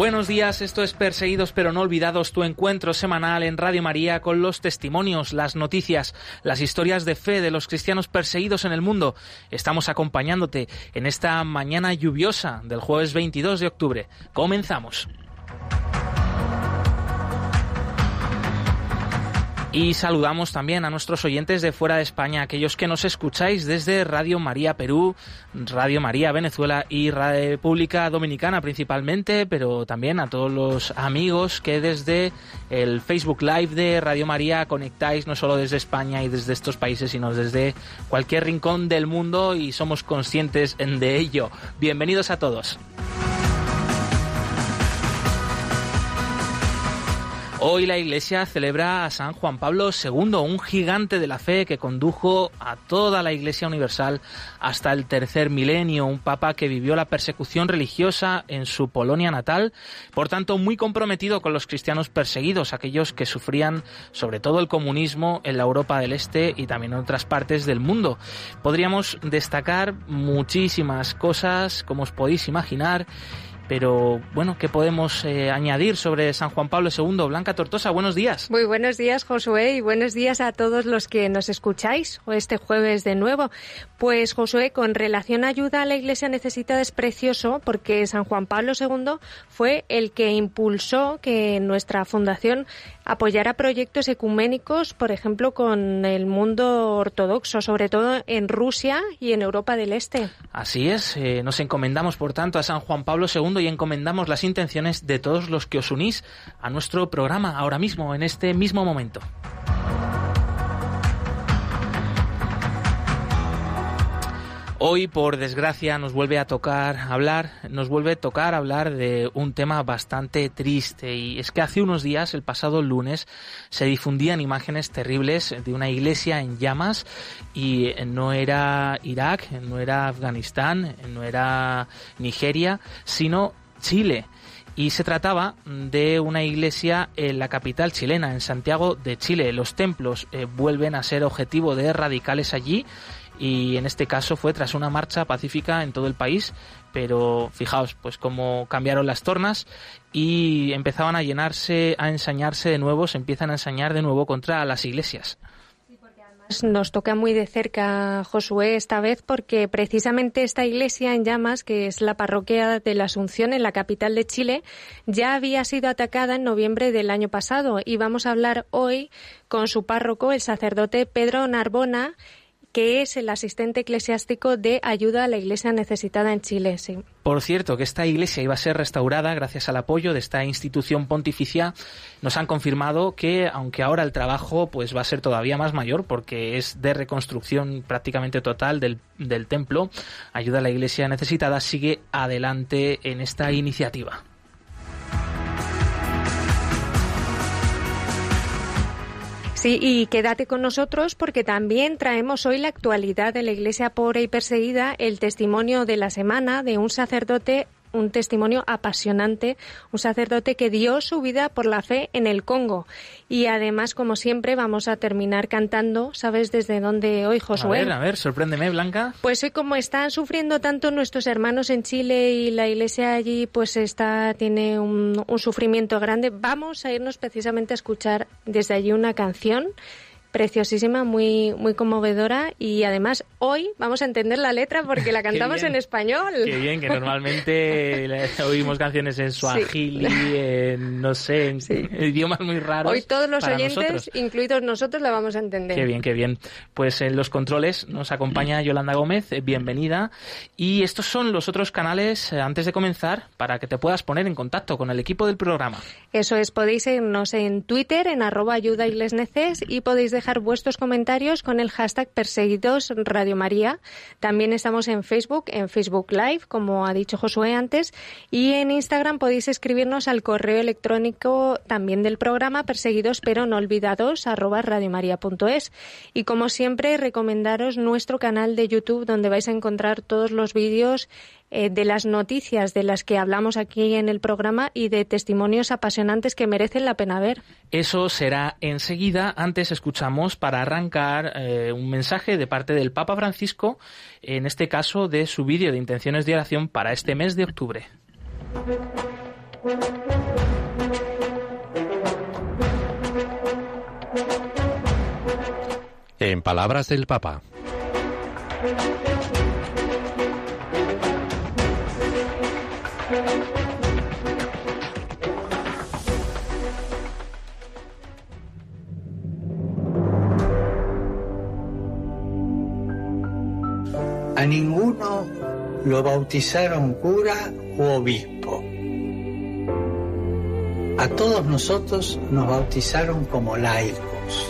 Buenos días, esto es Perseguidos pero no olvidados, tu encuentro semanal en Radio María con los testimonios, las noticias, las historias de fe de los cristianos perseguidos en el mundo. Estamos acompañándote en esta mañana lluviosa del jueves 22 de octubre. Comenzamos. Y saludamos también a nuestros oyentes de fuera de España, aquellos que nos escucháis desde Radio María Perú, Radio María Venezuela y República Dominicana principalmente, pero también a todos los amigos que desde el Facebook Live de Radio María conectáis no solo desde España y desde estos países, sino desde cualquier rincón del mundo y somos conscientes de ello. Bienvenidos a todos. Hoy la Iglesia celebra a San Juan Pablo II, un gigante de la fe que condujo a toda la Iglesia Universal hasta el tercer milenio, un papa que vivió la persecución religiosa en su Polonia natal, por tanto muy comprometido con los cristianos perseguidos, aquellos que sufrían sobre todo el comunismo en la Europa del Este y también en otras partes del mundo. Podríamos destacar muchísimas cosas, como os podéis imaginar, pero bueno, ¿qué podemos eh, añadir sobre San Juan Pablo II? Blanca Tortosa, buenos días. Muy buenos días, Josué, y buenos días a todos los que nos escucháis este jueves de nuevo. Pues Josué, con relación a ayuda a la Iglesia necesitada es precioso porque San Juan Pablo II fue el que impulsó que nuestra fundación apoyara proyectos ecuménicos, por ejemplo, con el mundo ortodoxo, sobre todo en Rusia y en Europa del Este. Así es, eh, nos encomendamos, por tanto, a San Juan Pablo II y encomendamos las intenciones de todos los que os unís a nuestro programa ahora mismo, en este mismo momento. Hoy, por desgracia, nos vuelve a tocar hablar, nos vuelve a tocar hablar de un tema bastante triste. Y es que hace unos días, el pasado lunes, se difundían imágenes terribles de una iglesia en llamas y no era Irak, no era Afganistán, no era Nigeria, sino Chile y se trataba de una iglesia en la capital chilena, en Santiago de Chile. Los templos eh, vuelven a ser objetivo de radicales allí y en este caso fue tras una marcha pacífica en todo el país, pero fijaos pues cómo cambiaron las tornas y empezaban a llenarse, a ensañarse de nuevo, se empiezan a ensañar de nuevo contra las iglesias. Nos toca muy de cerca, Josué, esta vez, porque precisamente esta iglesia en llamas, que es la parroquia de la Asunción en la capital de Chile, ya había sido atacada en noviembre del año pasado. Y vamos a hablar hoy con su párroco, el sacerdote Pedro Narbona, que es el asistente eclesiástico de ayuda a la iglesia necesitada en Chile. Por cierto, que esta iglesia iba a ser restaurada gracias al apoyo de esta institución pontificia. Nos han confirmado que, aunque ahora el trabajo pues va a ser todavía más mayor porque es de reconstrucción prácticamente total del, del templo, ayuda a la iglesia necesitada sigue adelante en esta iniciativa. Sí, y quédate con nosotros porque también traemos hoy la actualidad de la Iglesia pobre y perseguida, el testimonio de la semana de un sacerdote un testimonio apasionante, un sacerdote que dio su vida por la fe en el Congo. Y además, como siempre, vamos a terminar cantando, ¿sabes desde dónde hoy, Josué? A ver, a ver, sorpréndeme, Blanca. Pues hoy como están sufriendo tanto nuestros hermanos en Chile y la iglesia allí, pues está, tiene un, un sufrimiento grande, vamos a irnos precisamente a escuchar desde allí una canción preciosísima, muy, muy conmovedora y además hoy vamos a entender la letra porque la cantamos en español. Qué bien, que normalmente oímos canciones en suajili, en, no sé, en idiomas muy raros. Hoy todos los oyentes, incluidos nosotros, la vamos a entender. Qué bien, qué bien. Pues en los controles nos acompaña Yolanda Gómez, eh, bienvenida. Y estos son los otros canales, eh, antes de comenzar, para que te puedas poner en contacto con el equipo del programa. Eso es, podéis irnos en Twitter, en arroba ayuda y podéis dejar vuestros comentarios con el hashtag Perseguidos Radio María. También estamos en Facebook, en Facebook Live, como ha dicho Josué antes, y en Instagram podéis escribirnos al correo electrónico también del programa perseguidos pero no olvidados arroba radiomaria.es. Y como siempre, recomendaros nuestro canal de YouTube donde vais a encontrar todos los vídeos eh, de las noticias de las que hablamos aquí en el programa y de testimonios apasionantes que merecen la pena ver. Eso será enseguida. Antes escuchamos para arrancar eh, un mensaje de parte del Papa Francisco, en este caso de su vídeo de intenciones de oración para este mes de octubre. En palabras del Papa. A ninguno lo bautizaron cura u obispo. A todos nosotros nos bautizaron como laicos.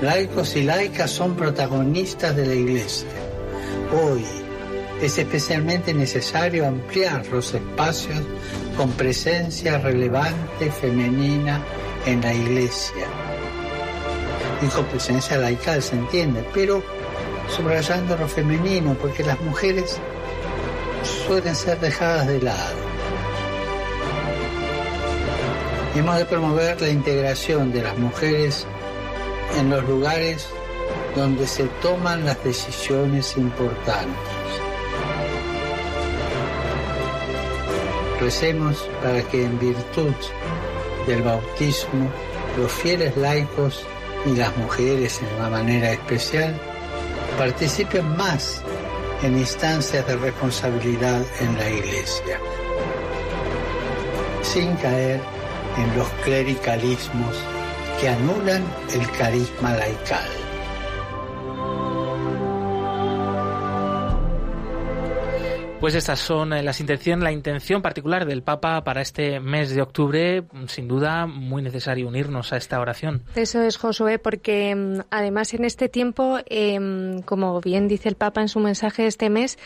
Laicos y laicas son protagonistas de la iglesia. Hoy es especialmente necesario ampliar los espacios con presencia relevante femenina en la iglesia. Y con presencia laical se entiende, pero subrayando lo femenino, porque las mujeres suelen ser dejadas de lado. Hemos de promover la integración de las mujeres en los lugares donde se toman las decisiones importantes. Recemos para que en virtud del bautismo los fieles laicos y las mujeres en una manera especial participen más en instancias de responsabilidad en la iglesia, sin caer en los clericalismos que anulan el carisma laical. Pues estas son eh, las intenciones, la intención particular del Papa para este mes de octubre. Sin duda, muy necesario unirnos a esta oración. Eso es, Josué, porque mm, además en este tiempo, em, como bien dice el Papa en su mensaje este mes,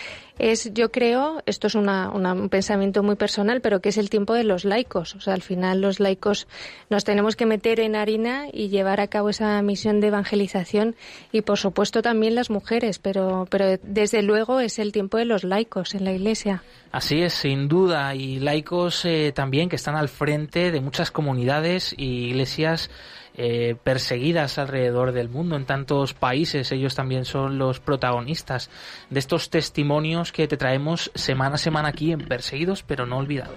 es, yo creo, esto es un pensamiento muy personal, pero que es el tiempo de los laicos. O sea, al final los laicos nos tenemos que meter en harina y llevar a cabo esa misión de evangelización y, por supuesto, también las mujeres, pero, pero desde luego es el tiempo de los laicos en la Iglesia. Así es, sin duda, y laicos eh, también que están al frente de muchas comunidades y iglesias eh, perseguidas alrededor del mundo, en tantos países. Ellos también son los protagonistas de estos testimonios que te traemos semana a semana aquí en Perseguidos pero no olvidados.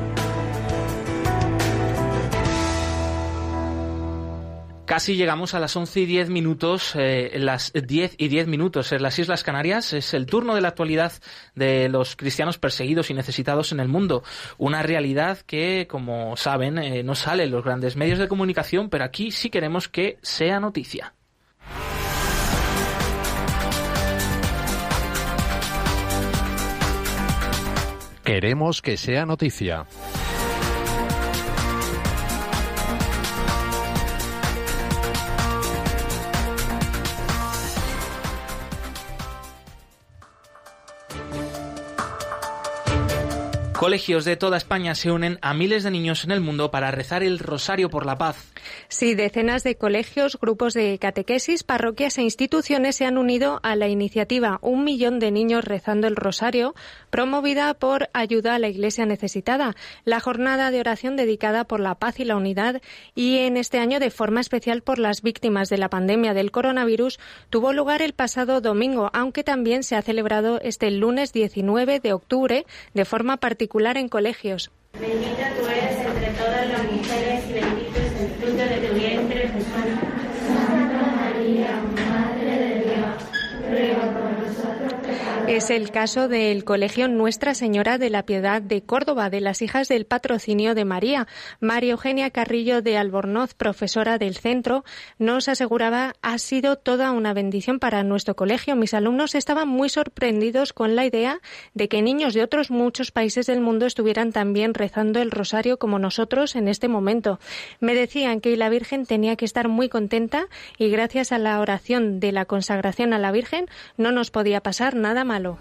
Casi llegamos a las 11 y 10 minutos, eh, las 10 y 10 minutos en las Islas Canarias. Es el turno de la actualidad de los cristianos perseguidos y necesitados en el mundo. Una realidad que, como saben, eh, no sale en los grandes medios de comunicación, pero aquí sí queremos que sea noticia. Queremos que sea noticia. Colegios de toda España se unen a miles de niños en el mundo para rezar el Rosario por la Paz. Sí, decenas de colegios, grupos de catequesis, parroquias e instituciones se han unido a la iniciativa Un millón de niños rezando el rosario, promovida por Ayuda a la Iglesia Necesitada, la jornada de oración dedicada por la paz y la unidad y en este año de forma especial por las víctimas de la pandemia del coronavirus, tuvo lugar el pasado domingo, aunque también se ha celebrado este lunes 19 de octubre de forma particular en colegios. Bendita tú eres entre todas las mujeres y bendito es el caso del Colegio Nuestra Señora de la Piedad de Córdoba, de las hijas del patrocinio de María. María Eugenia Carrillo de Albornoz, profesora del centro, nos aseguraba ha sido toda una bendición para nuestro colegio. Mis alumnos estaban muy sorprendidos con la idea de que niños de otros muchos países del mundo estuvieran también rezando el rosario como nosotros en este momento. Me decían que la Virgen tenía que estar muy contenta y gracias a la oración de la consagración a la Virgen no nos podía pasar nada mal malo.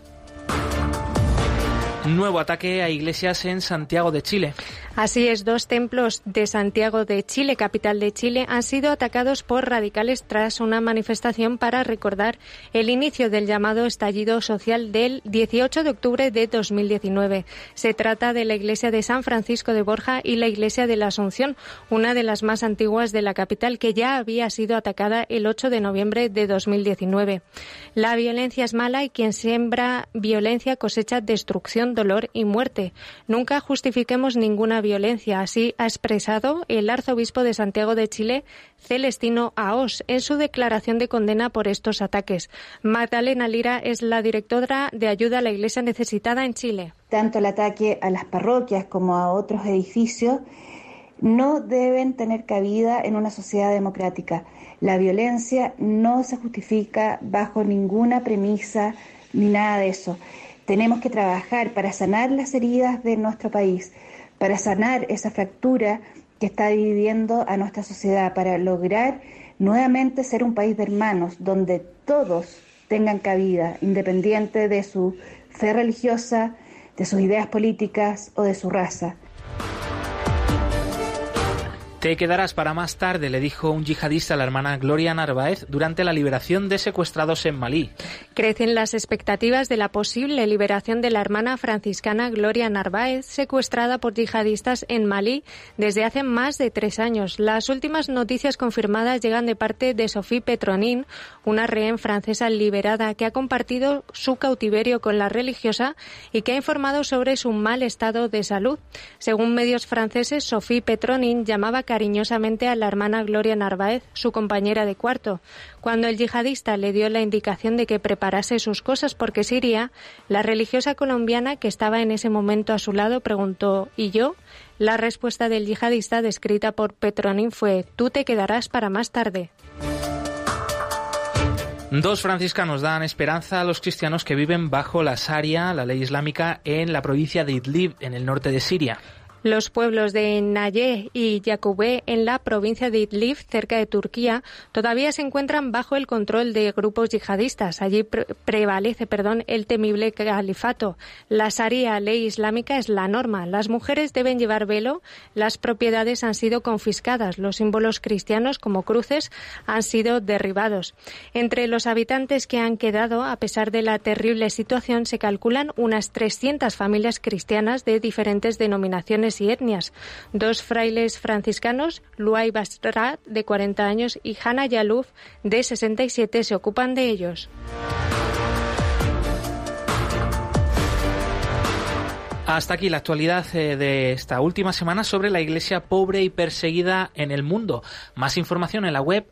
Nuevo ataque a iglesias en Santiago de Chile. Así es, dos templos de Santiago de Chile, capital de Chile, han sido atacados por radicales tras una manifestación para recordar el inicio del llamado estallido social del 18 de octubre de 2019. Se trata de la iglesia de San Francisco de Borja y la iglesia de la Asunción, una de las más antiguas de la capital que ya había sido atacada el 8 de noviembre de 2019. La violencia es mala y quien siembra violencia cosecha destrucción, dolor y muerte. Nunca justifiquemos ninguna violencia. Así ha expresado el arzobispo de Santiago de Chile, Celestino Aos, en su declaración de condena por estos ataques. Magdalena Lira es la directora de ayuda a la Iglesia necesitada en Chile. Tanto el ataque a las parroquias como a otros edificios no deben tener cabida en una sociedad democrática. La violencia no se justifica bajo ninguna premisa ni nada de eso. Tenemos que trabajar para sanar las heridas de nuestro país, para sanar esa fractura que está dividiendo a nuestra sociedad, para lograr nuevamente ser un país de hermanos donde todos tengan cabida, independiente de su fe religiosa, de sus ideas políticas o de su raza. Te quedarás para más tarde, le dijo un yihadista a la hermana Gloria Narváez durante la liberación de secuestrados en Malí. Crecen las expectativas de la posible liberación de la hermana franciscana Gloria Narváez, secuestrada por yihadistas en Malí desde hace más de tres años. Las últimas noticias confirmadas llegan de parte de Sophie Petronin, una rehén francesa liberada que ha compartido su cautiverio con la religiosa y que ha informado sobre su mal estado de salud. Según medios franceses, Sophie Petronin llamaba cariñosamente a la hermana Gloria Narváez, su compañera de cuarto. Cuando el yihadista le dio la indicación de que preparase sus cosas porque se iría, la religiosa colombiana que estaba en ese momento a su lado preguntó ¿Y yo? La respuesta del yihadista descrita por Petronin fue Tú te quedarás para más tarde. Dos franciscanos dan esperanza a los cristianos que viven bajo la Sharia, la ley islámica, en la provincia de Idlib, en el norte de Siria. Los pueblos de Naye y Yakubé, en la provincia de Idlib, cerca de Turquía, todavía se encuentran bajo el control de grupos yihadistas. Allí prevalece perdón, el temible califato. La Sharia, ley islámica, es la norma. Las mujeres deben llevar velo, las propiedades han sido confiscadas, los símbolos cristianos como cruces han sido derribados. Entre los habitantes que han quedado, a pesar de la terrible situación, se calculan unas 300 familias cristianas de diferentes denominaciones y etnias. Dos frailes franciscanos, Luay Basrat, de 40 años, y Hanna Yaluf, de 67, se ocupan de ellos. Hasta aquí la actualidad eh, de esta última semana sobre la iglesia pobre y perseguida en el mundo. Más información en la web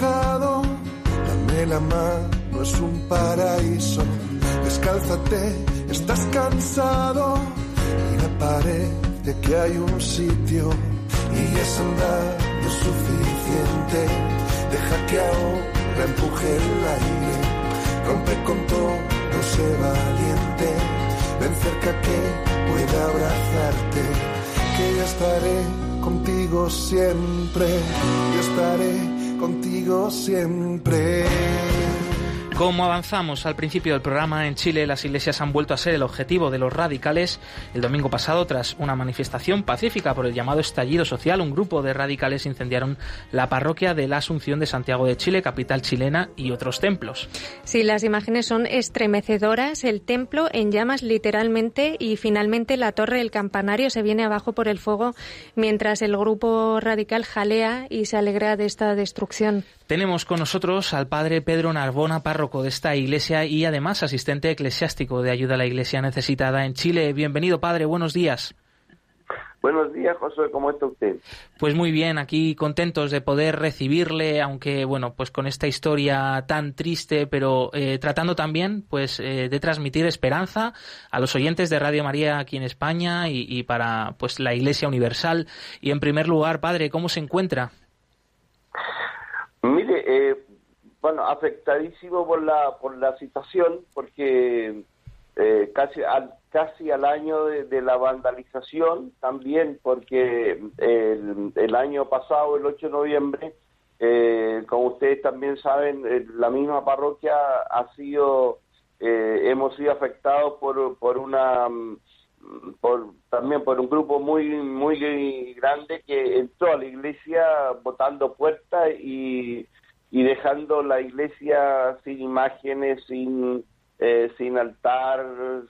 ayudalaiglesianecesitada.org. no es un paraíso. Descálzate, estás cansado y me parece que hay un sitio y es andar lo suficiente. Deja que ahora empuje el aire, rompe con todo sé valiente, ven cerca que pueda abrazarte, que ya estaré contigo siempre, yo estaré contigo siempre. Como avanzamos al principio del programa, en Chile las iglesias han vuelto a ser el objetivo de los radicales. El domingo pasado, tras una manifestación pacífica por el llamado estallido social, un grupo de radicales incendiaron la parroquia de la Asunción de Santiago de Chile, capital chilena, y otros templos. Sí, las imágenes son estremecedoras. El templo en llamas literalmente y finalmente la torre del campanario se viene abajo por el fuego mientras el grupo radical jalea y se alegra de esta destrucción. Tenemos con nosotros al padre Pedro Narbona, párroco de esta iglesia y además asistente eclesiástico de ayuda a la iglesia necesitada en Chile. Bienvenido, padre, buenos días. Buenos días, José, ¿cómo está usted? Pues muy bien, aquí contentos de poder recibirle, aunque bueno, pues con esta historia tan triste, pero eh, tratando también pues eh, de transmitir esperanza a los oyentes de Radio María aquí en España y, y para pues la Iglesia Universal. Y en primer lugar, padre, ¿cómo se encuentra? Mire, eh, bueno, afectadísimo por la por la situación, porque eh, casi al casi al año de, la vandalización, también porque el, el, año pasado, el 8 de noviembre, eh, como ustedes también saben, la misma parroquia ha sido, hemos sido afectados por, por una por, también por un grupo muy muy grande que entró a la iglesia botando puertas y, y dejando la iglesia sin imágenes, sin eh, sin altar,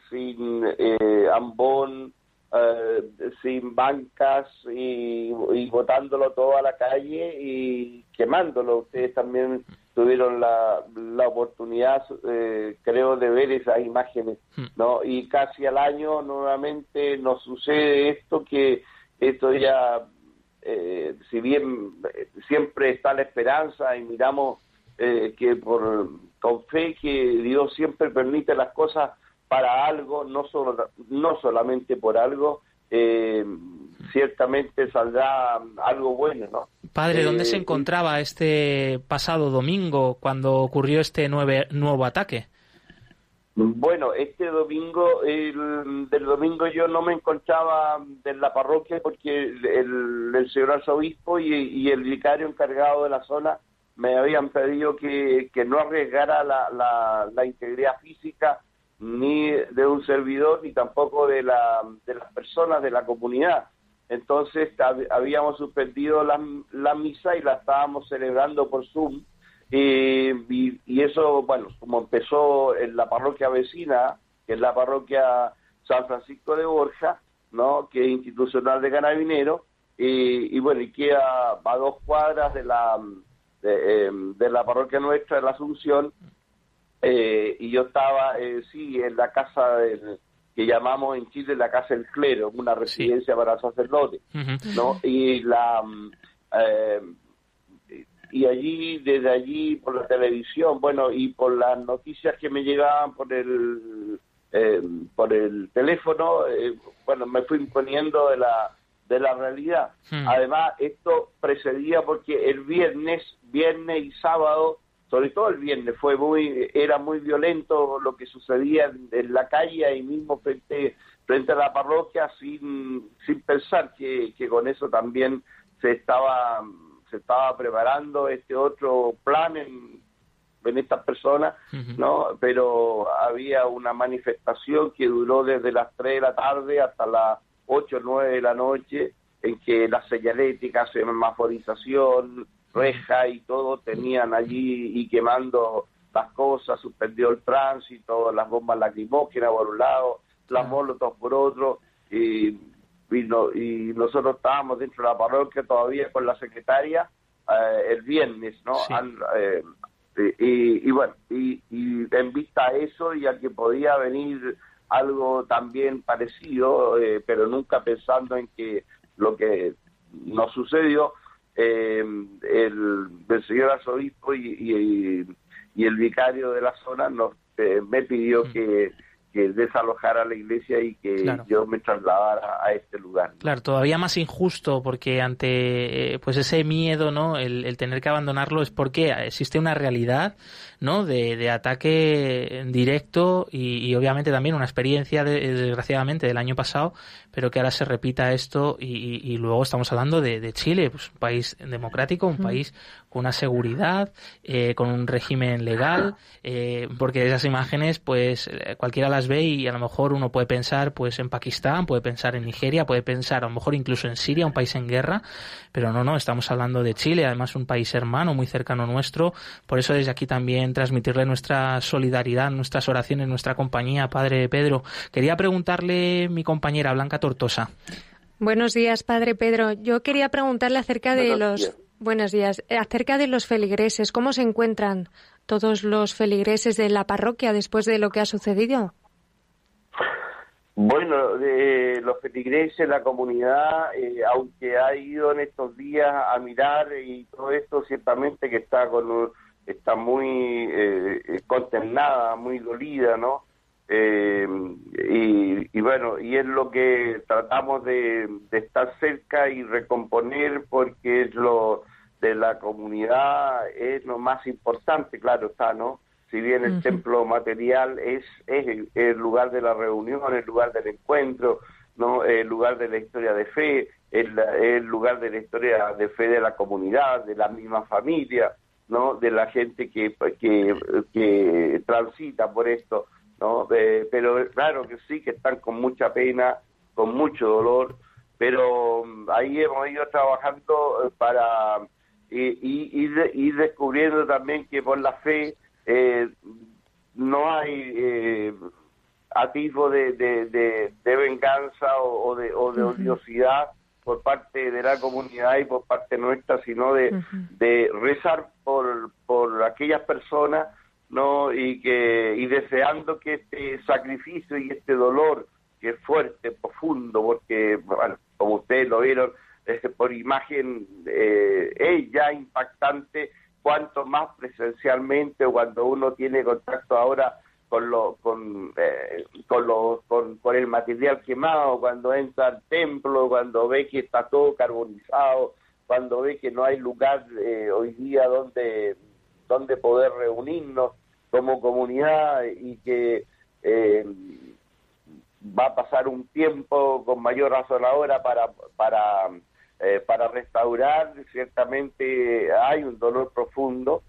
sin eh, ambón, eh, sin bancas y, y botándolo todo a la calle y quemándolo. Ustedes también tuvieron la, la oportunidad, eh, creo, de ver esas imágenes, hmm. ¿no? Y casi al año nuevamente nos sucede esto que esto ya, eh, si bien eh, siempre está la esperanza y miramos que por con fe que Dios siempre permite las cosas para algo, no solo no solamente por algo, eh, ciertamente saldrá algo bueno, ¿no? Padre, ¿dónde se eh, encontraba este pasado domingo cuando ocurrió este nuevo ataque? Bueno, este domingo, el, del domingo yo no me encontraba en la parroquia porque el, señor arzobispo y, el vicario encargado de la zona me habían pedido que, no arriesgara la, la integridad física ni de un servidor ni tampoco de, la, de las personas de la comunidad. Entonces habíamos suspendido la, la misa y la estábamos celebrando por Zoom. Y, y, eso, bueno, como empezó en la parroquia vecina, que es la parroquia San Francisco de Borja, ¿no? que es institucional de Carabinero, y, y bueno, y queda a dos cuadras de la, de, em, de la parroquia nuestra de la Asunción, eh, y yo estaba, eh, sí, en la casa del, que llamamos en Chile la casa del clero, una residencia para sacerdotes, ¿no? Y la mm, eh, y allí, desde allí, por la televisión, bueno, y por las noticias que me llegaban por el por el teléfono, bueno, me fui imponiendo de la de la realidad. Además, esto precedía porque el viernes, viernes y sábado sobre todo el viernes fue muy era muy violento lo que sucedía en, la calle ahí mismo frente frente a la parroquia sin sin pensar que, que con eso también se estaba se estaba preparando este otro plan en, en estas personas, ¿no? Pero había una manifestación que duró desde las 3 de la tarde hasta las 8 o 9 de la noche, en que la señalética, semaforización, reja y todo, tenían allí y quemando las cosas, suspendió el tránsito, las bombas lacrimógenas por un lado, las molotov por otro, y, y, nosotros estábamos dentro de la parroquia todavía con la secretaria eh, el viernes, ¿no? Eh, y, bueno, y, en vista a eso y a que podía venir algo también parecido, eh, pero nunca pensando en que lo que nos sucedió, eh, el, señor arzobispo y, y, el vicario de la zona nos me pidió mm. que, que desalojara la iglesia y que yo me trasladara a este lugar. Claro, todavía más injusto porque ante pues ese miedo, ¿no? El, tener que abandonarlo es porque existe una realidad, ¿no? De, ataque directo y, obviamente también una experiencia desgraciadamente del año pasado, pero que ahora se repita esto y, luego estamos hablando de, Chile, pues un país democrático, un país con una seguridad, eh, con un régimen legal, eh, porque esas imágenes, pues cualquiera las ve y a lo mejor uno puede pensar pues en Pakistán, puede pensar en Nigeria, puede pensar a lo mejor incluso en Siria, un país en guerra, pero no, no, estamos hablando de Chile, además un país hermano muy cercano nuestro, por eso desde aquí también transmitirle nuestra solidaridad, nuestras oraciones, nuestra compañía, Padre Pedro. Quería preguntarle mi compañera Blanca Tortosa. Buenos días, Padre Pedro. Yo quería preguntarle acerca de los Buenos días. Acerca de los feligreses, ¿cómo se encuentran todos los feligreses de la parroquia después de lo que ha sucedido? Bueno, de los feligreses, la comunidad, eh, aunque ha ido en estos días a mirar y todo esto, ciertamente que está con está muy eh, consternada, muy dolida, ¿no? Eh, y, bueno, y es lo que tratamos de, estar cerca y recomponer porque es lo de la comunidad es lo más importante, claro está, ¿no? si bien el templo material es, es el, lugar de la reunión, el lugar del encuentro, no el lugar de la historia de fe, el, el lugar de la historia de fe de la comunidad, de la misma familia, no de la gente que, que, que transita por esto, no pero claro que sí que están con mucha pena, con mucho dolor, pero mm, ahí hemos ido trabajando para y, y, descubriendo también que por la fe eh, no hay eh, atisbo de, de, venganza o, de, o de odiosidad por parte de la comunidad y por parte nuestra, sino de, de rezar por, por aquellas personas no y que y deseando que este sacrificio y este dolor que es fuerte, profundo, porque bueno, como ustedes lo vieron por imagen eh, es ya impactante cuanto más presencialmente cuando uno tiene contacto ahora con lo con eh, con, lo, con, el material quemado cuando entra al templo cuando ve que está todo carbonizado cuando ve que no hay lugar eh, hoy día donde donde poder reunirnos como comunidad y que eh, va a pasar un tiempo con mayor razón ahora para para eh, para restaurar, ciertamente hay un dolor profundo,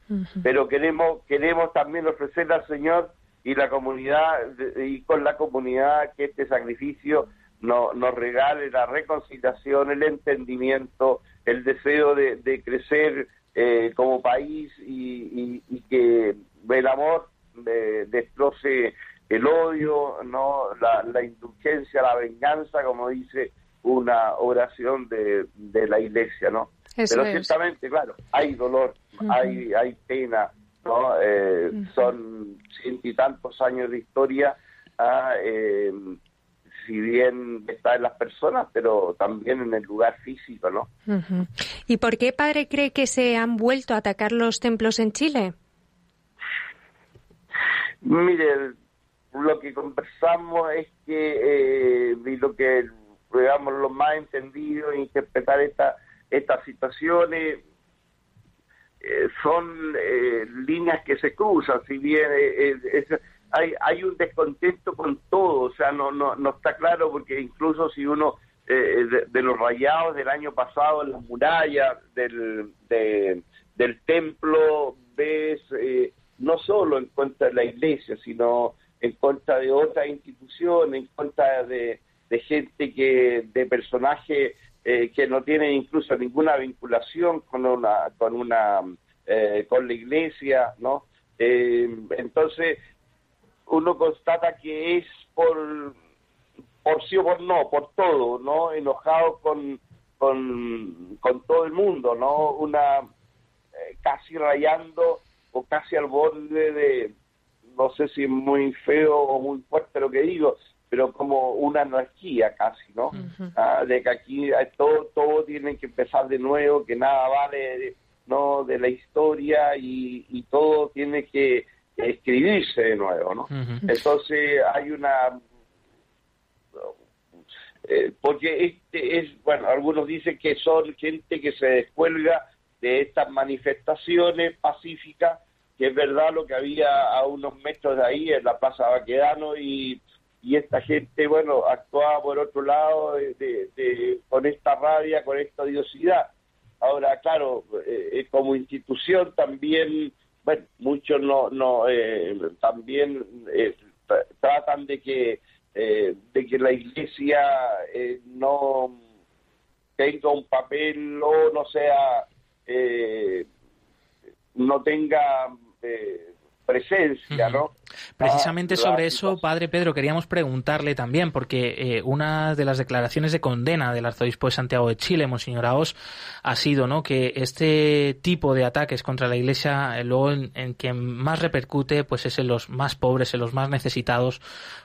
pero queremos, queremos también ofrecerle al Señor y la comunidad, y con la comunidad que este sacrificio no, nos regale la reconciliación, el entendimiento, el deseo de, crecer eh, como país y, que el amor destroce el odio, no la, la indulgencia, la venganza, como dice una oración de, de la iglesia, ¿no? Pero ciertamente, claro, hay dolor, hay, hay pena, ¿no? Eh, son ciento y tantos años de historia, ah, eh, si bien está en las personas, pero también en el lugar físico, ¿no? ¿Y por qué, padre, cree que se han vuelto a atacar los templos en Chile? Mire, lo que conversamos es que, eh, y lo que digamos, lo más entendido e interpretar esta, estas situaciones. Eh, son eh, líneas que se cruzan, si bien eh, hay, hay un descontento con todo, o sea, no, no, no está claro porque incluso si uno de, los rayados del año pasado en las murallas del, del templo ves no solo en contra de la iglesia, sino en contra de otras instituciones, en contra de, de gente que, de personajes eh, que no tienen incluso ninguna vinculación con una, con una, eh, con la iglesia, ¿no? Eh, entonces uno constata que es por, por sí o por no, por todo, ¿no? Enojado con, con, con todo el mundo, ¿no? Una casi rayando o casi al borde de, no sé si es muy feo o muy fuerte lo que digo, pero como una anarquía casi, ¿no? Ah, de que aquí todo, todo tiene que empezar de nuevo, que nada vale no de la historia y, todo tiene que, escribirse de nuevo, ¿no? Entonces hay una eh, porque este es, bueno, algunos dicen que son gente que se descuelga de estas manifestaciones pacíficas, que es verdad lo que había a unos metros de ahí en la Plaza Baquedano y, y esta gente, bueno, actuaba por otro lado de, con esta rabia, con esta odiosidad. Ahora, claro, eh, eh, como institución también, bueno, muchos no, no también tratan de que eh, de que la iglesia eh, no tenga un papel o no sea, eh, no tenga presencia, ¿no? Precisamente sobre eso, Padre Pedro, queríamos preguntarle también, porque eh, una de las declaraciones de condena del arzobispo de Santiago de Chile, Monseñor Aos, ha sido ¿no? que este tipo de ataques contra la Iglesia, eh, luego en, en, que más repercute, pues es en los más pobres, en los más necesitados,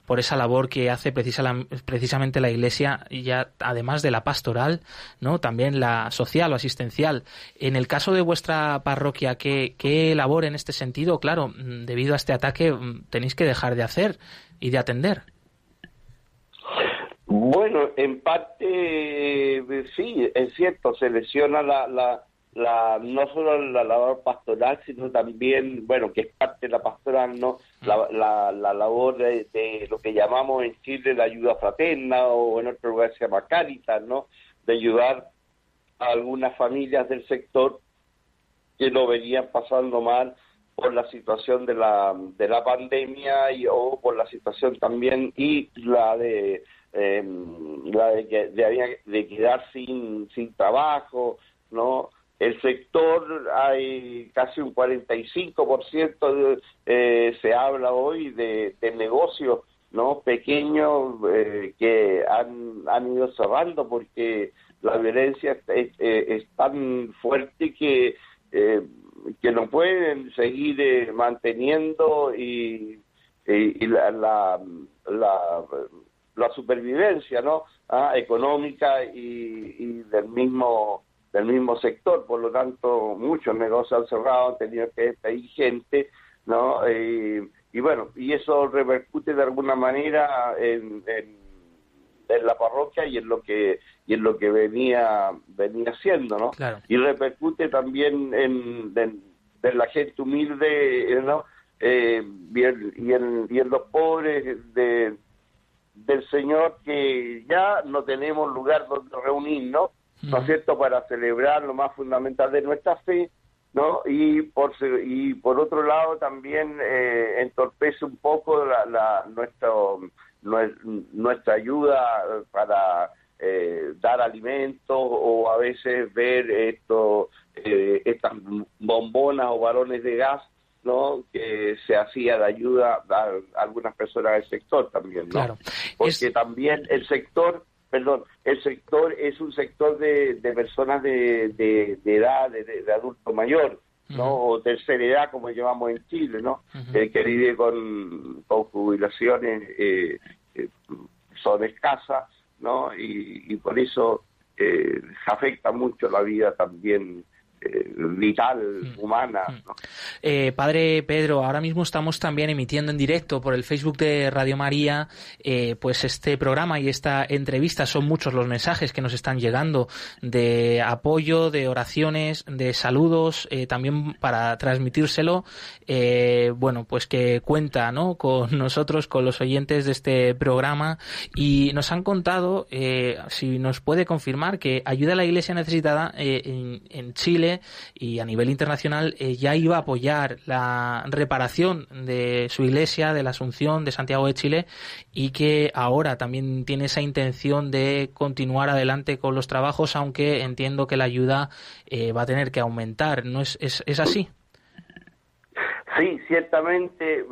por esa labor que hace precisamente la Iglesia, ya además de la pastoral, ¿no? también la social o asistencial. En el caso de vuestra parroquia, ¿qué, qué labor en este sentido? Claro, mm, debido a este ataque mm, tenéis que dejar de hacer y de atender. Bueno, en parte sí, es cierto, se lesiona la, la, la, no solo la labor pastoral, sino también, bueno, que es parte de la pastoral, ¿no? La, la, la labor de, lo que llamamos en Chile la ayuda fraterna o en otro lugar se llama Caritas, ¿no? De ayudar a algunas familias del sector que lo venían pasando mal por la situación de la, de la pandemia y, o por la situación también y la de em, la de, de, de, quedar sin, sin trabajo, ¿no? El sector, hay casi un 45% de, eh, se habla hoy de, de negocios no pequeños eh, que han, han ido cerrando porque la violencia es, es tan fuerte que eh, que no pueden seguir eh, manteniendo y, la, la, la, supervivencia no ah, económica y, del mismo del mismo sector. Por lo tanto muchos negocios han cerrado han tenido que despedir gente no y bueno y eso repercute de alguna manera en, en, en la parroquia y en lo que y en lo que venía venía haciendo, ¿no? Y repercute también en, la gente humilde, ¿no? Eh, y, en, y, en, los pobres de, del Señor que ya no tenemos lugar donde reunirnos, ¿no es cierto?, para celebrar lo más fundamental de nuestra fe, ¿no? Y por, y por otro lado también eh, entorpece un poco la, la, nuestro, nuestra ayuda para eh, dar alimentos o a veces ver esto, eh, estas bombonas o balones de gas ¿no? que se hacía de ayuda a, algunas personas del sector también, ¿no? Porque también el sector, perdón, el sector es un sector de, personas de, de, edad, de, adulto mayor, ¿no? O tercera edad, como llamamos en Chile, ¿no? Eh, que vive con, con jubilaciones eh, son escasas ¿no? Y, por eso eh, afecta mucho la vida también eh, vital, mm. humana. Mm. Eh, padre Pedro, ahora mismo estamos también emitiendo en directo por el Facebook de Radio María, eh, pues este programa y esta entrevista. Son muchos los mensajes que nos están llegando de apoyo, de oraciones, de saludos, también para transmitírselo. bueno, pues que cuenta, ¿no? Con nosotros, con los oyentes de este programa y nos han contado, si nos puede confirmar que ayuda a la Iglesia necesitada en Chile y a nivel internacional eh, ya iba a apoyar la reparación de su iglesia, de la Asunción de Santiago de Chile y que ahora también tiene esa intención de continuar adelante con los trabajos, aunque entiendo que la ayuda eh, va a tener que aumentar. ¿No es, es, así? Sí, ciertamente.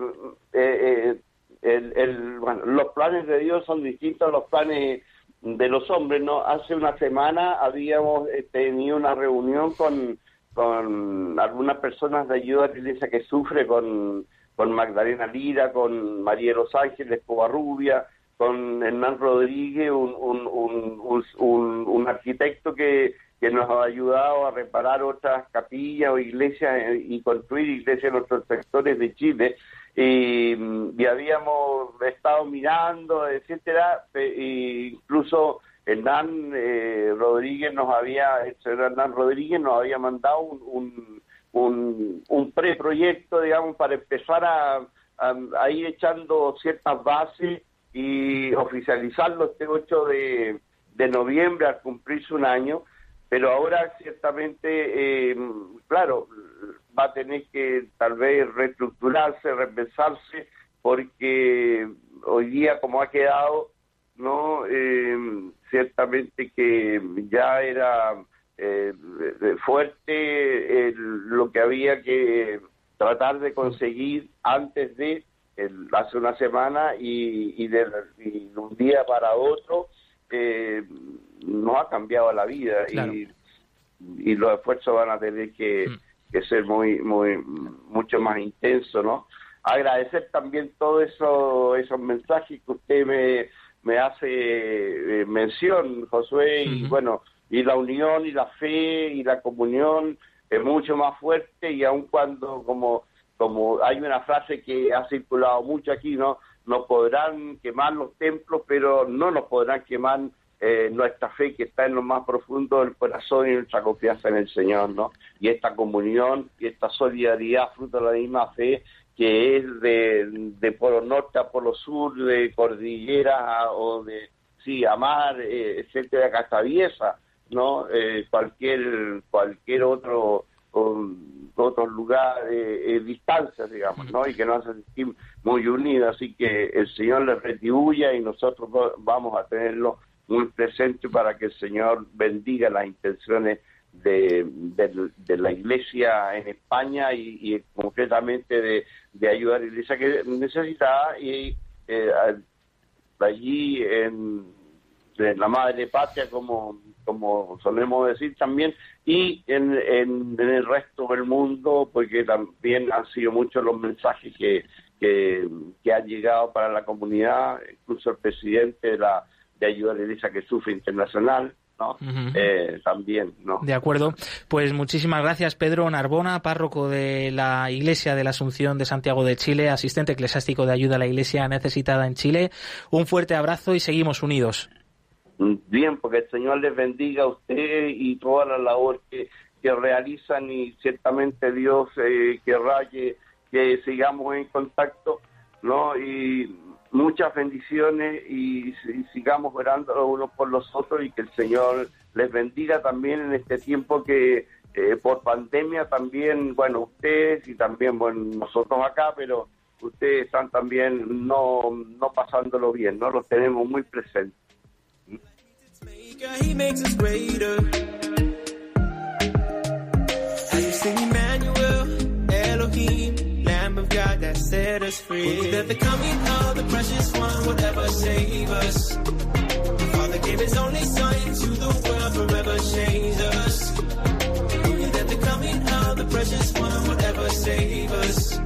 Eh, los planes de Dios son distintos a los planes de los hombres, ¿no? Hace una semana habíamos eh, tenido una reunión con, con algunas personas de ayuda la iglesia que sufre con, con Magdalena Lira, con María Los Ángeles Covarrubia, con Hernán Rodríguez, un, un, un, un, arquitecto que, que nos ha ayudado a reparar otras capillas o iglesias eh, y construir iglesias en otros sectores de Chile. Y, y habíamos estado mirando, etcétera, e incluso Hernán eh, Rodríguez nos había, el señor Hernán Rodríguez nos había mandado un, un, un, preproyecto, digamos, para empezar a, a, ir echando ciertas bases y oficializarlo este 8 de, de noviembre al cumplirse un año, pero ahora ciertamente, eh, claro, va a tener que tal vez reestructurarse, repensarse, porque hoy día como ha quedado, no eh, ciertamente que ya era eh, fuerte lo que había que tratar de conseguir antes de hace una semana y, de, un día para otro eh, nos ha cambiado la vida y, y, los esfuerzos van a tener que, mm. que, ser muy muy mucho más intensos no agradecer también todos eso, esos mensajes que usted me, me hace eh, mención Josué y bueno y la unión y la fe y la comunión es mucho más fuerte y aun cuando como como hay una frase que ha circulado mucho aquí, ¿no? Nos podrán quemar los templos, pero no nos podrán quemar eh, nuestra fe que está en lo más profundo del corazón y nuestra confianza en el Señor, ¿no? Y esta comunión y esta solidaridad fruto de la misma fe que es de, de polo norte a polo sur, de cordillera o de, sí, a mar, eh, etcétera, Castaviesa, ¿no? Eh, cualquier, cualquier otro otros lugares, eh, distancias, digamos, ¿no? Y que nos hace sentir muy unidos. Así que el Señor les retribuya y nosotros vamos a tenerlo muy presente para que el Señor bendiga las intenciones de, la Iglesia en España y, concretamente de, ayudar a la Iglesia que necesita y eh, allí en, en la Madre Patria como como solemos decir también, y en, en, el resto del mundo, porque también han sido muchos los mensajes que, que, han llegado para la comunidad, incluso el presidente de la de Ayuda a Iglesia que Sufre Internacional, ¿no? Eh, también, ¿no? De acuerdo. Pues muchísimas gracias, Pedro Narbona, párroco de la Iglesia de la Asunción de Santiago de Chile, asistente eclesiástico de ayuda a la Iglesia necesitada en Chile. Un fuerte abrazo y seguimos unidos. Bien, porque el Señor les bendiga a usted y toda la labor que, que realizan y ciertamente Dios eh, que, que sigamos en contacto, ¿no? Y muchas bendiciones y, sigamos orando unos por los otros y que el Señor les bendiga también en este tiempo que eh, por pandemia también, bueno, ustedes y también, bueno, nosotros acá, pero ustedes están también no, no pasándolo bien, ¿no? Los tenemos muy presentes. Lamb of God that set us free. That the coming of the precious one would ever save us. The Father gave his only son to the world forever change us. That the coming of the precious one would ever save us.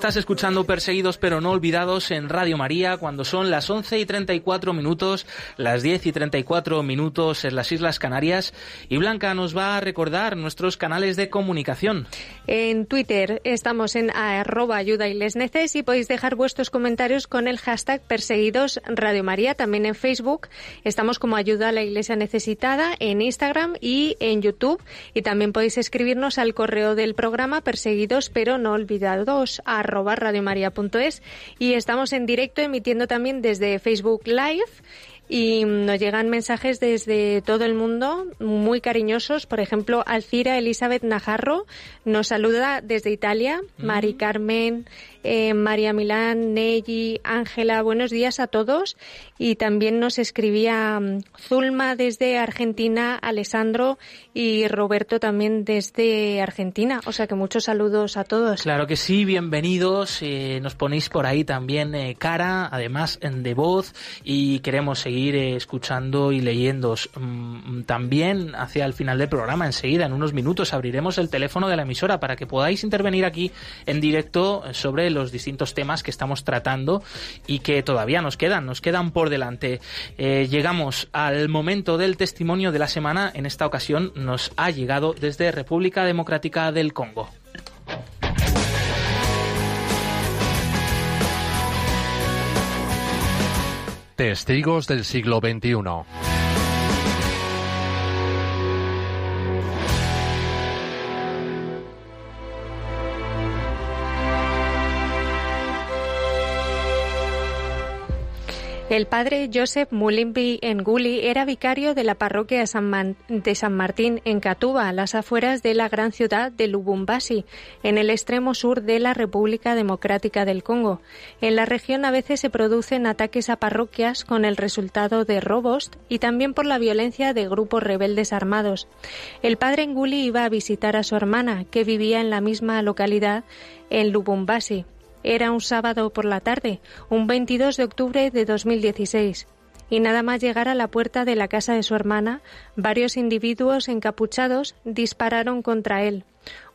Estás escuchando Perseguidos pero no olvidados en Radio María cuando son las 11 y 34 minutos, las 10 y 34 minutos en las Islas Canarias y Blanca nos va a recordar nuestros canales de comunicación. En Twitter estamos en arroba ayuda y podéis dejar vuestros comentarios con el hashtag Perseguidos Radio María. También en Facebook estamos como Ayuda a la Iglesia Necesitada, en Instagram y en YouTube. Y también podéis escribirnos al correo del programa Perseguidos pero no olvidados arroba radiomaria.es y estamos en directo emitiendo también desde Facebook Live y nos llegan mensajes desde todo el mundo muy cariñosos. Por ejemplo, Alcira Elizabeth Najarro nos saluda desde Italia, Mari Carmen, eh, María Milán, Nelly, Ángela, buenos días a todos. Y también nos escribía mm, Zulma desde Argentina, Alessandro y Roberto también desde Argentina. O sea que muchos saludos a todos. Claro que sí, bienvenidos. Eh, nos ponéis por ahí también eh, cara, además de voz, y queremos seguir escuchando y leyendo. Mm, también hacia el final del programa, enseguida, en unos minutos, abriremos el teléfono de la emisora para que podáis intervenir aquí en directo sobre los distintos temas que estamos tratando y que todavía nos quedan, nos quedan por delante. Eh, llegamos al momento del testimonio de la semana. En esta ocasión nos ha llegado desde República Democrática del Congo. Testigos del siglo XXI. El padre Joseph Mulimbi Nguli era vicario de la parroquia de San, Martín en Catuba, a las afueras de la gran ciudad de Lubumbashi, en el extremo sur de la República Democrática del Congo. En la región a veces se producen ataques a parroquias con el resultado de robos y también por la violencia de grupos rebeldes armados. El padre Nguli iba a visitar a su hermana, que vivía en la misma localidad, en Lubumbashi. Era un sábado por la tarde, un 22 de octubre de 2016, y nada más llegar a la puerta de la casa de su hermana, varios individuos encapuchados dispararon contra él.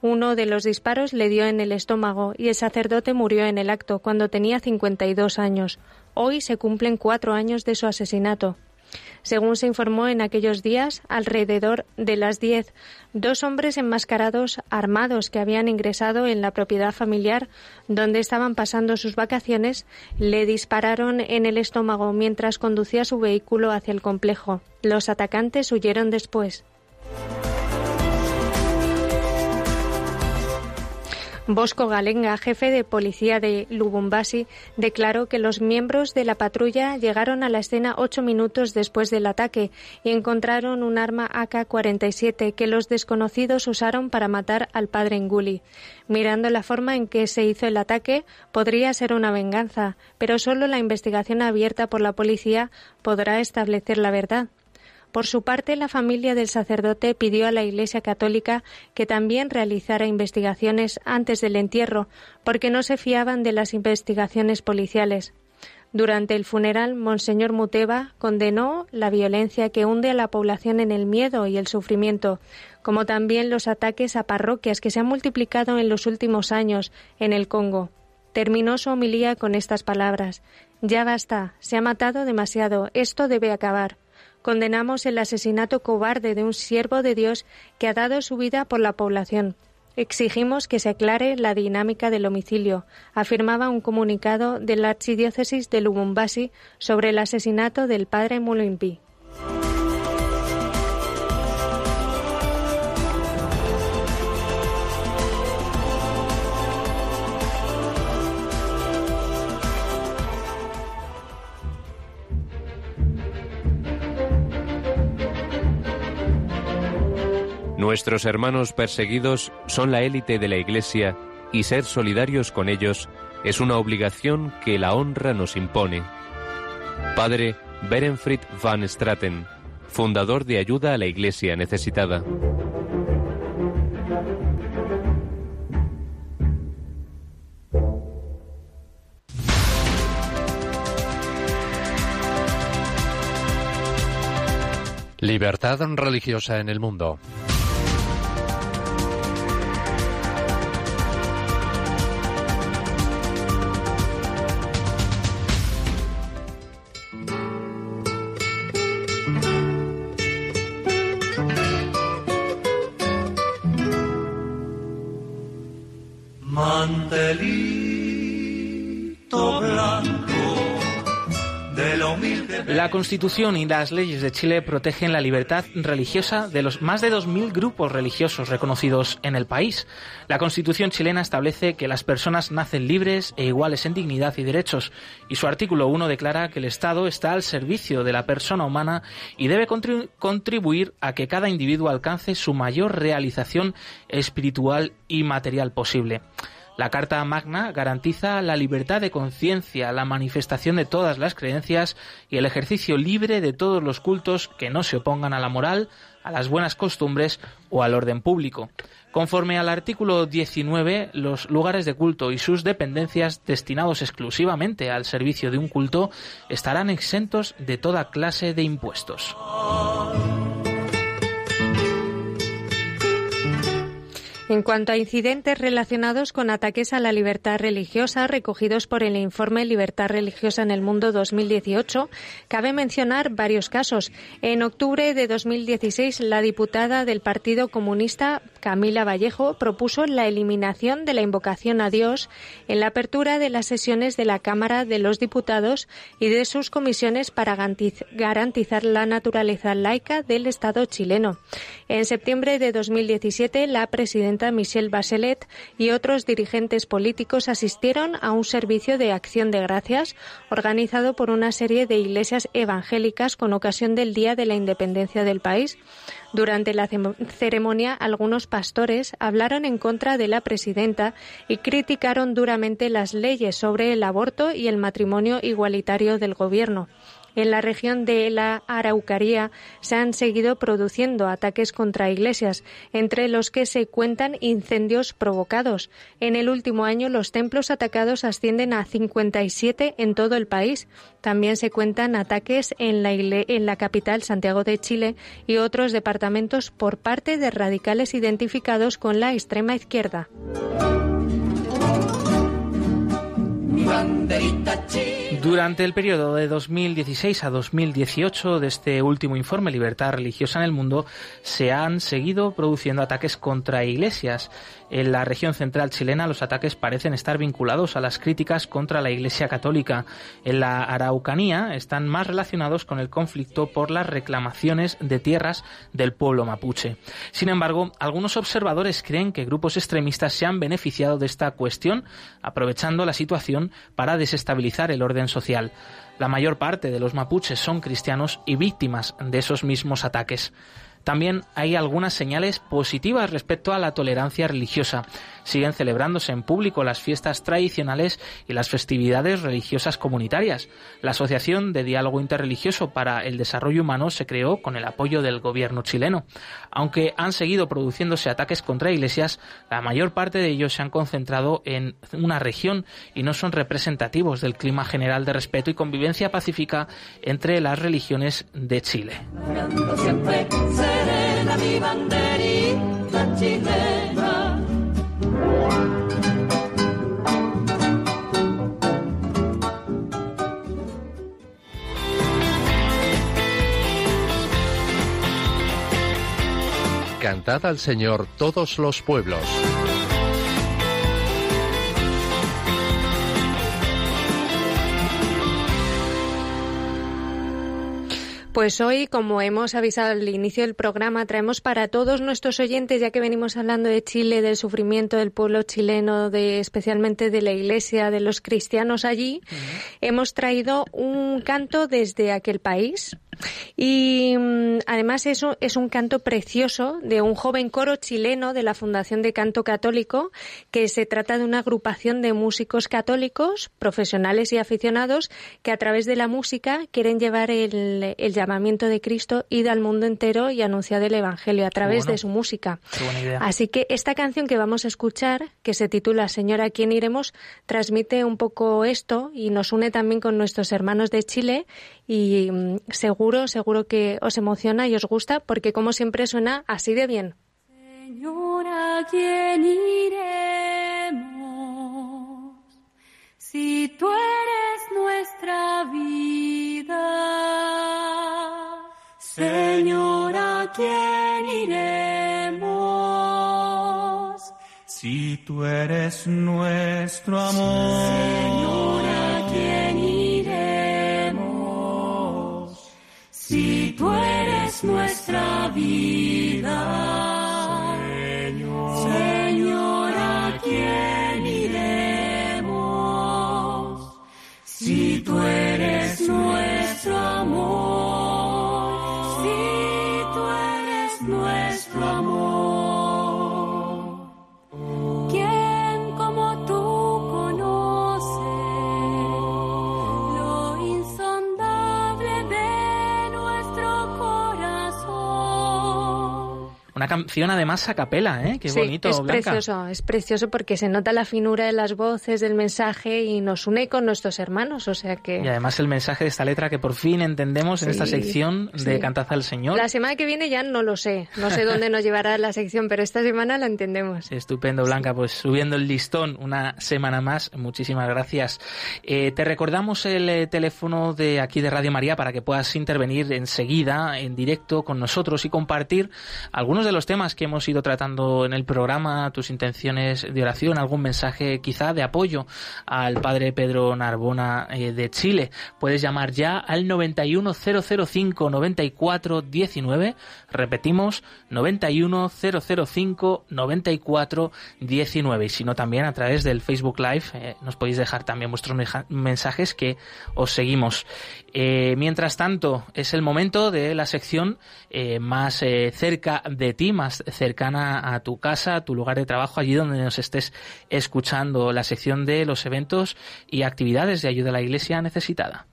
Uno de los disparos le dio en el estómago y el sacerdote murió en el acto cuando tenía 52 años. Hoy se cumplen cuatro años de su asesinato. Según se informó en aquellos días, alrededor de las diez, dos hombres enmascarados armados que habían ingresado en la propiedad familiar donde estaban pasando sus vacaciones le dispararon en el estómago mientras conducía su vehículo hacia el complejo. Los atacantes huyeron después. Bosco Galenga, jefe de policía de Lubumbashi, declaró que los miembros de la patrulla llegaron a la escena ocho minutos después del ataque y encontraron un arma AK-47 que los desconocidos usaron para matar al padre Nguli. Mirando la forma en que se hizo el ataque, podría ser una venganza, pero solo la investigación abierta por la policía podrá establecer la verdad. Por su parte, la familia del sacerdote pidió a la Iglesia Católica que también realizara investigaciones antes del entierro, porque no se fiaban de las investigaciones policiales. Durante el funeral, Monseñor Muteba condenó la violencia que hunde a la población en el miedo y el sufrimiento, como también los ataques a parroquias que se han multiplicado en los últimos años en el Congo. Terminó su homilía con estas palabras Ya basta, se ha matado demasiado, esto debe acabar. Condenamos el asesinato cobarde de un siervo de Dios que ha dado su vida por la población. Exigimos que se aclare la dinámica del homicidio, afirmaba un comunicado de la Archidiócesis de Lubumbashi sobre el asesinato del padre Mulimpi. Nuestros hermanos perseguidos son la élite de la Iglesia y ser solidarios con ellos es una obligación que la honra nos impone. Padre Berenfried van Straten, fundador de Ayuda a la Iglesia Necesitada. Libertad religiosa en el mundo. La Constitución y las leyes de Chile protegen la libertad religiosa de los más de 2.000 grupos religiosos reconocidos en el país. La Constitución chilena establece que las personas nacen libres e iguales en dignidad y derechos, y su artículo 1 declara que el Estado está al servicio de la persona humana y debe contribuir a que cada individuo alcance su mayor realización espiritual y material posible. La Carta Magna garantiza la libertad de conciencia, la manifestación de todas las creencias y el ejercicio libre de todos los cultos que no se opongan a la moral, a las buenas costumbres o al orden público. Conforme al artículo 19, los lugares de culto y sus dependencias destinados exclusivamente al servicio de un culto estarán exentos de toda clase de impuestos. En cuanto a incidentes relacionados con ataques a la libertad religiosa recogidos por el informe Libertad Religiosa en el Mundo 2018, cabe mencionar varios casos. En octubre de 2016, la diputada del Partido Comunista, Camila Vallejo, propuso la eliminación de la invocación a Dios en la apertura de las sesiones de la Cámara de los Diputados y de sus comisiones para garantizar la naturaleza laica del Estado chileno. En septiembre de 2017, la presidenta Michelle Bachelet y otros dirigentes políticos asistieron a un servicio de acción de gracias organizado por una serie de iglesias evangélicas con ocasión del Día de la Independencia del país. Durante la ceremonia, algunos pastores hablaron en contra de la presidenta y criticaron duramente las leyes sobre el aborto y el matrimonio igualitario del gobierno. En la región de la Araucaria se han seguido produciendo ataques contra iglesias, entre los que se cuentan incendios provocados. En el último año los templos atacados ascienden a 57 en todo el país. También se cuentan ataques en la, en la capital, Santiago de Chile, y otros departamentos por parte de radicales identificados con la extrema izquierda. Durante el periodo de 2016 a 2018 de este último informe Libertad Religiosa en el Mundo, se han seguido produciendo ataques contra iglesias. En la región central chilena los ataques parecen estar vinculados a las críticas contra la Iglesia Católica. En la Araucanía están más relacionados con el conflicto por las reclamaciones de tierras del pueblo mapuche. Sin embargo, algunos observadores creen que grupos extremistas se han beneficiado de esta cuestión, aprovechando la situación para desestabilizar el orden social. La mayor parte de los mapuches son cristianos y víctimas de esos mismos ataques. También hay algunas señales positivas respecto a la tolerancia religiosa. Siguen celebrándose en público las fiestas tradicionales y las festividades religiosas comunitarias. La Asociación de Diálogo Interreligioso para el Desarrollo Humano se creó con el apoyo del gobierno chileno. Aunque han seguido produciéndose ataques contra iglesias, la mayor parte de ellos se han concentrado en una región y no son representativos del clima general de respeto y convivencia pacífica entre las religiones de Chile. Cantad al Señor todos los pueblos. Pues hoy, como hemos avisado al inicio del programa, traemos para todos nuestros oyentes, ya que venimos hablando de Chile, del sufrimiento del pueblo chileno, de especialmente de la Iglesia, de los cristianos allí, hemos traído un canto desde aquel país, y mm, además eso es un canto precioso de un joven coro chileno de la Fundación de Canto Católico, que se trata de una agrupación de músicos católicos, profesionales y aficionados, que a través de la música quieren llevar el, llamamiento de Cristo, ir al mundo entero y anunciar el Evangelio a través de su música. Así que esta canción que vamos a escuchar, que se titula Señora, ¿a quién iremos?, transmite un poco esto y nos une también con nuestros hermanos de Chile y mm, seguro, seguro que os emociona y os gusta porque como siempre suena así de bien. Señora, ¿quién iremos? Si tú eres nuestra vida. Señora, ¿quién iremos? Si tú eres nuestro amor. Señora, tú eres nuestra vida. Señor, Señor, ¿a quién iremos? Si tú eres nuestro amor, Una canción además a capela, ¿eh? Qué Sí, bonito, es Blanca. precioso, es precioso porque se nota la finura de las voces, del mensaje y nos une con nuestros hermanos, o sea que... Y además el mensaje de esta letra que por fin entendemos en Sí, esta sección de sí. Cantad al Señor. La semana que viene ya no lo sé, no sé dónde nos llevará la sección, pero esta semana la entendemos. Estupendo, Blanca. Pues subiendo el listón una semana más. Muchísimas gracias. Eh, te recordamos el eh, teléfono de aquí de Radio María para que puedas intervenir enseguida, en directo, con nosotros y compartir algunos de los temas que hemos ido tratando en el programa, tus intenciones de oración, algún mensaje quizá de apoyo al Padre Pedro Narbona eh, de Chile. Puedes llamar ya al 91005 94 19. Repetimos, 91005 94 19. Y si no, también a través del Facebook Live eh, nos podéis dejar también vuestros mensajes que os seguimos. Eh, mientras tanto, es el momento de la sección eh, más eh, cerca de ti, más cercana a tu casa, a tu lugar de trabajo, allí donde nos estés escuchando, la sección de los eventos y actividades de ayuda a la Iglesia necesitada.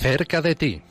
Cerca de ti.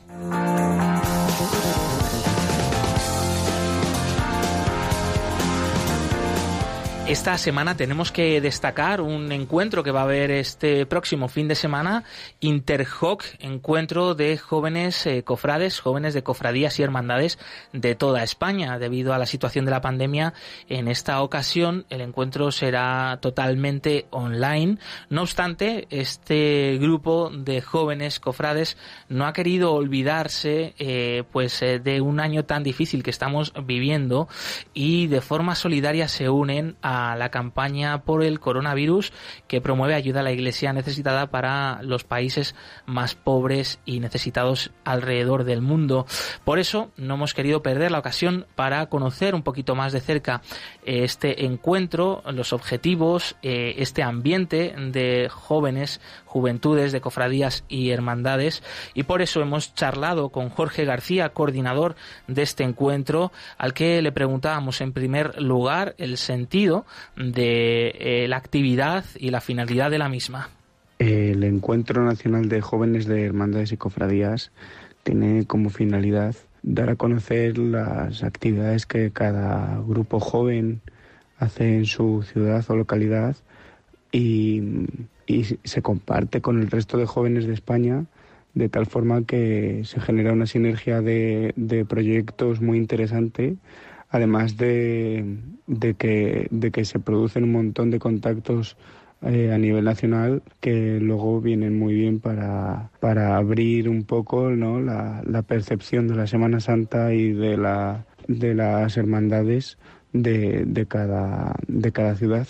Esta semana tenemos que destacar un encuentro que va a haber este próximo fin de semana, Interhoc, encuentro de jóvenes eh, cofrades, jóvenes de cofradías y hermandades de toda España. Debido a la situación de la pandemia, en esta ocasión el encuentro será totalmente online. No obstante, este grupo de jóvenes cofrades no ha querido olvidarse eh, pues eh, de un año tan difícil que estamos viviendo y de forma solidaria se unen a la campaña por el coronavirus que promueve ayuda a la iglesia necesitada para los países más pobres y necesitados alrededor del mundo. Por eso no hemos querido perder la ocasión para conocer un poquito más de cerca eh, este encuentro, los objetivos, eh, este ambiente de jóvenes, juventudes, de cofradías y hermandades. Y por eso hemos charlado con Jorge García, coordinador de este encuentro, al que le preguntábamos en primer lugar el sentido de eh, la actividad y la finalidad de la misma. El Encuentro Nacional de Jóvenes de Hermandades y Cofradías tiene como finalidad dar a conocer las actividades que cada grupo joven hace en su ciudad o localidad y, se comparte con el resto de jóvenes de España de tal forma que se genera una sinergia de proyectos muy interesante además de, de, que, de que se producen un montón de contactos eh, a nivel nacional que luego vienen muy bien para, para abrir un poco ¿no? la, la percepción de la Semana Santa y de, la, de las hermandades de, de, cada, de cada ciudad.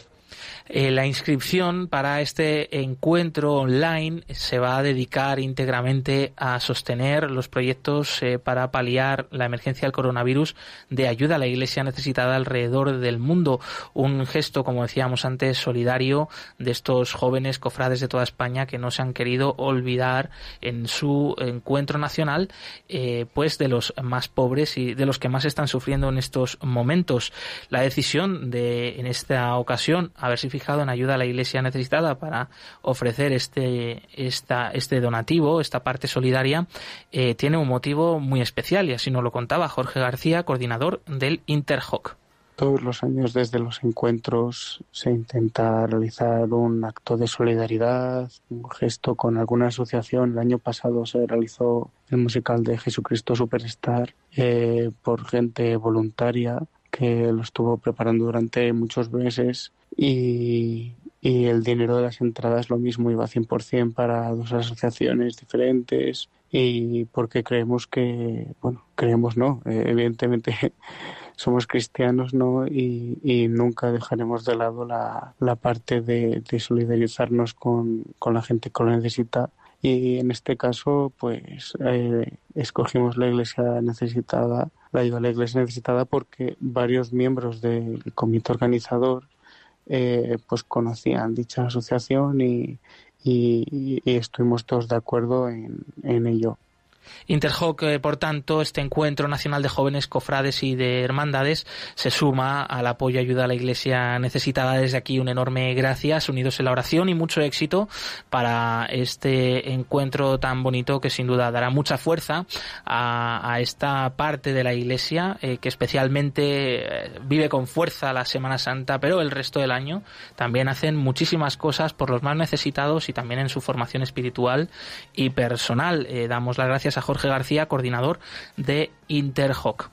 Eh, la inscripción para este encuentro online se va a dedicar íntegramente a sostener los proyectos eh, para paliar la emergencia del coronavirus de ayuda a la iglesia necesitada alrededor del mundo. Un gesto, como decíamos antes, solidario de estos jóvenes cofrades de toda España que no se han querido olvidar en su encuentro nacional, eh, pues de los más pobres y de los que más están sufriendo en estos momentos. La decisión de, en esta ocasión, haberse fijado en ayuda a la iglesia necesitada para ofrecer este, esta, este donativo, esta parte solidaria, eh, tiene un motivo muy especial y así nos lo contaba Jorge García, coordinador del Interhoc. Todos los años desde los encuentros se intenta realizar un acto de solidaridad, un gesto con alguna asociación. El año pasado se realizó el musical de Jesucristo Superstar eh, por gente voluntaria que lo estuvo preparando durante muchos meses y, y, el dinero de las entradas lo mismo iba 100% para dos asociaciones diferentes y porque creemos que, bueno, creemos no, eh, evidentemente somos cristianos, ¿no? Y, y nunca dejaremos de lado la, la parte de, de solidarizarnos con, con, la gente que lo necesita. Y en este caso, pues eh, escogimos la iglesia necesitada, la ayuda la iglesia necesitada porque varios miembros del comité organizador eh, pues conocían dicha asociación y, y, y, estuvimos todos de acuerdo en, en ello. Interhoc, eh, por tanto, este encuentro nacional de jóvenes cofrades y de hermandades se suma al apoyo y ayuda a la Iglesia necesitada. Desde aquí un enorme gracias, unidos en la oración y mucho éxito para este encuentro tan bonito que sin duda dará mucha fuerza a, esta parte de la Iglesia eh, que especialmente eh, vive con fuerza la Semana Santa, pero el resto del año también hacen muchísimas cosas por los más necesitados y también en su formación espiritual y personal. Damos las gracias a Jorge García, coordinador de Interhoc.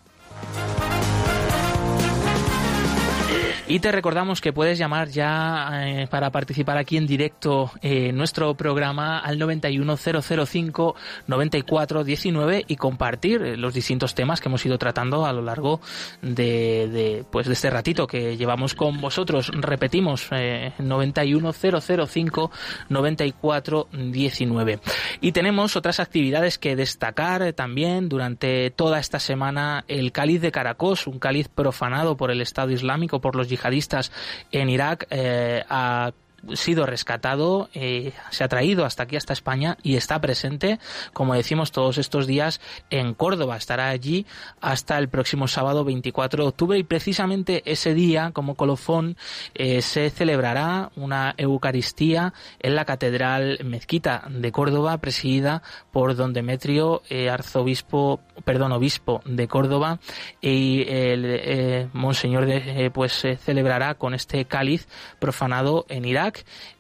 Y te recordamos que puedes llamar ya eh, para participar aquí en directo en eh, nuestro programa al 91005 9419 y compartir eh, los distintos temas que hemos ido tratando a lo largo de, pues de este ratito que llevamos con vosotros. Repetimos, eh, 91005 9419. Y tenemos otras actividades que destacar también durante toda esta semana. El cáliz de Caracos, un cáliz profanado por el Estado Islámico, por los yihadistas en Irak eh, a sido rescatado, eh, se ha traído hasta aquí, hasta España, y está presente, como decimos todos estos días, en Córdoba. Estará allí hasta el próximo sábado 24 de octubre y precisamente ese día, como colofón, eh, se celebrará una Eucaristía en la Catedral Mezquita de Córdoba, presidida por don Demetrio, eh, arzobispo, perdón, obispo de Córdoba, y el monseñor de, pues se celebrará con este cáliz profanado en Irak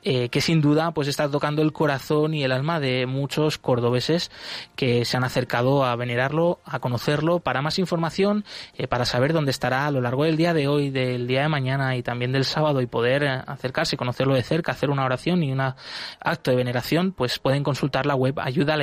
eh, que sin duda pues está tocando el corazón y el alma de muchos cordobeses que se han acercado a venerarlo, a conocerlo. Para más información, eh, para saber dónde estará a lo largo del día de hoy, del día de mañana y también del sábado y poder eh, acercarse, conocerlo de cerca, hacer una oración y un acto de veneración, pues pueden consultar la web ayuda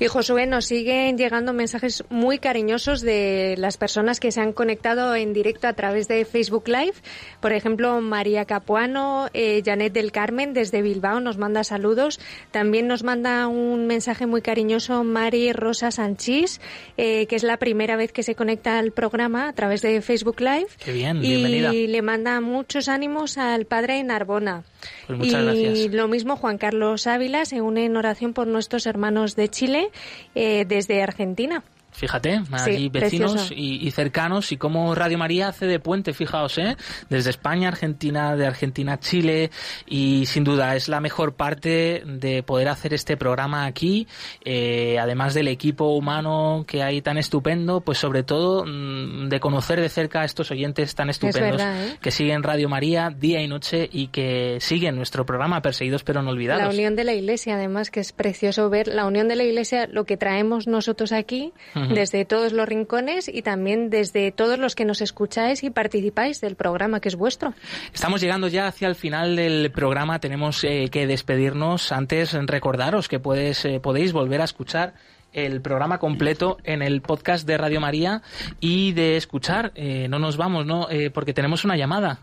Y Josué, nos siguen llegando mensajes muy cariñosos de las personas que se han conectado en directo a través de Facebook Live. Por ejemplo, María Capuano, eh, Janet del Carmen desde Bilbao nos manda saludos. También nos manda un mensaje muy cariñoso Mari Rosa Sanchís, eh, que es la primera vez que se conecta al programa a través de Facebook Live. Qué bien, bienvenida. Y le manda muchos ánimos al padre Narbona. Pues y lo mismo Juan Carlos Ávila se une en oración por nuestros hermanos de Chile eh, desde Argentina. Fíjate, allí Sí, vecinos y, y cercanos y cómo Radio María hace de puente, fijaos, ¿eh? desde España, Argentina, de Argentina Chile y sin duda es la mejor parte de poder hacer este programa aquí, eh, además del equipo humano que hay tan estupendo, pues sobre todo mm, de conocer de cerca a estos oyentes tan estupendos verdad, ¿eh? que siguen Radio María día y noche y que siguen nuestro programa Perseguidos pero no olvidados. La unión de la Iglesia, además, que es precioso ver la unión de la Iglesia, lo que traemos nosotros aquí, Desde todos los rincones y también desde todos los que nos escucháis y participáis del programa que es vuestro. Estamos llegando ya hacia el final del programa. Tenemos eh, que despedirnos. Antes, recordaros que puedes, eh, podéis volver a escuchar el programa completo en el podcast de Radio María y de escuchar. eh, no nos vamos, ¿no? Eh, porque tenemos una llamada.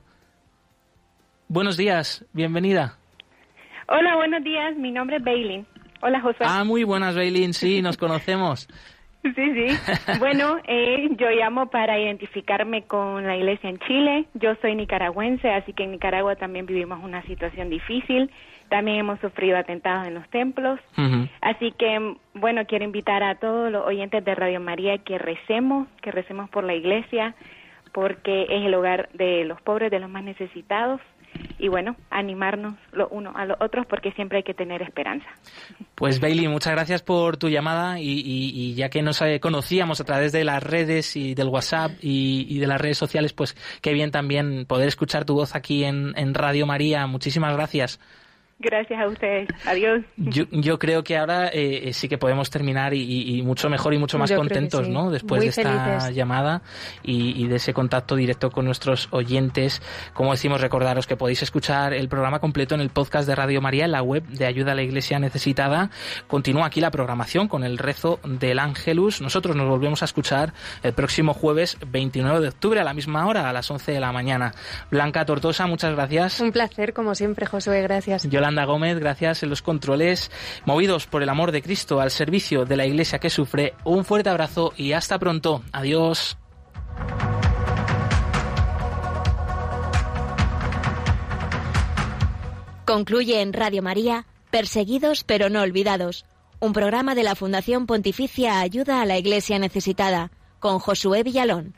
Buenos días, bienvenida. Hola, buenos días. Mi nombre es Bailin. Hola, José. Ah, muy buenas, Bailin. Sí, nos conocemos. Sí, sí. Bueno, eh, yo llamo para identificarme con la iglesia en Chile. Yo soy nicaragüense, así que en Nicaragua también vivimos una situación difícil. También hemos sufrido atentados en los templos. Así que, bueno, quiero invitar a todos los oyentes de Radio María que recemos, que recemos por la iglesia, porque es el hogar de los pobres, de los más necesitados. Y bueno, animarnos los unos a los otros porque siempre hay que tener esperanza. Pues Bailey, muchas gracias por tu llamada y, ya que nos eh, conocíamos a través de las redes y del WhatsApp y, de las redes sociales, pues qué bien también poder escuchar tu voz aquí en Radio María. Muchísimas gracias. Gracias a ustedes. Adiós. Yo, yo creo que ahora eh, sí que podemos terminar y, y, mucho mejor y mucho más Yo contentos, sí. ¿no? Después Muy de esta felices. llamada y, y de ese contacto directo con nuestros oyentes. Como decimos, recordaros que podéis escuchar el programa completo en el podcast de Radio María en la web de Ayuda a la Iglesia Necesitada. Continúa aquí la programación con el rezo del Ángelus. Nosotros nos volvemos a escuchar el próximo jueves 29 de octubre a la misma hora, a las 11 de la mañana. Blanca Tortosa, muchas gracias. Un placer, como siempre, Josué, gracias. Yolanda Gómez, gracias en los controles. Movidos por el amor de Cristo al servicio de la Iglesia que sufre, un fuerte abrazo y hasta pronto. Adiós. Concluye en Radio María, Perseguidos pero no olvidados, un programa de la Fundación Pontificia Ayuda a la Iglesia Necesitada, con Josué Villalón.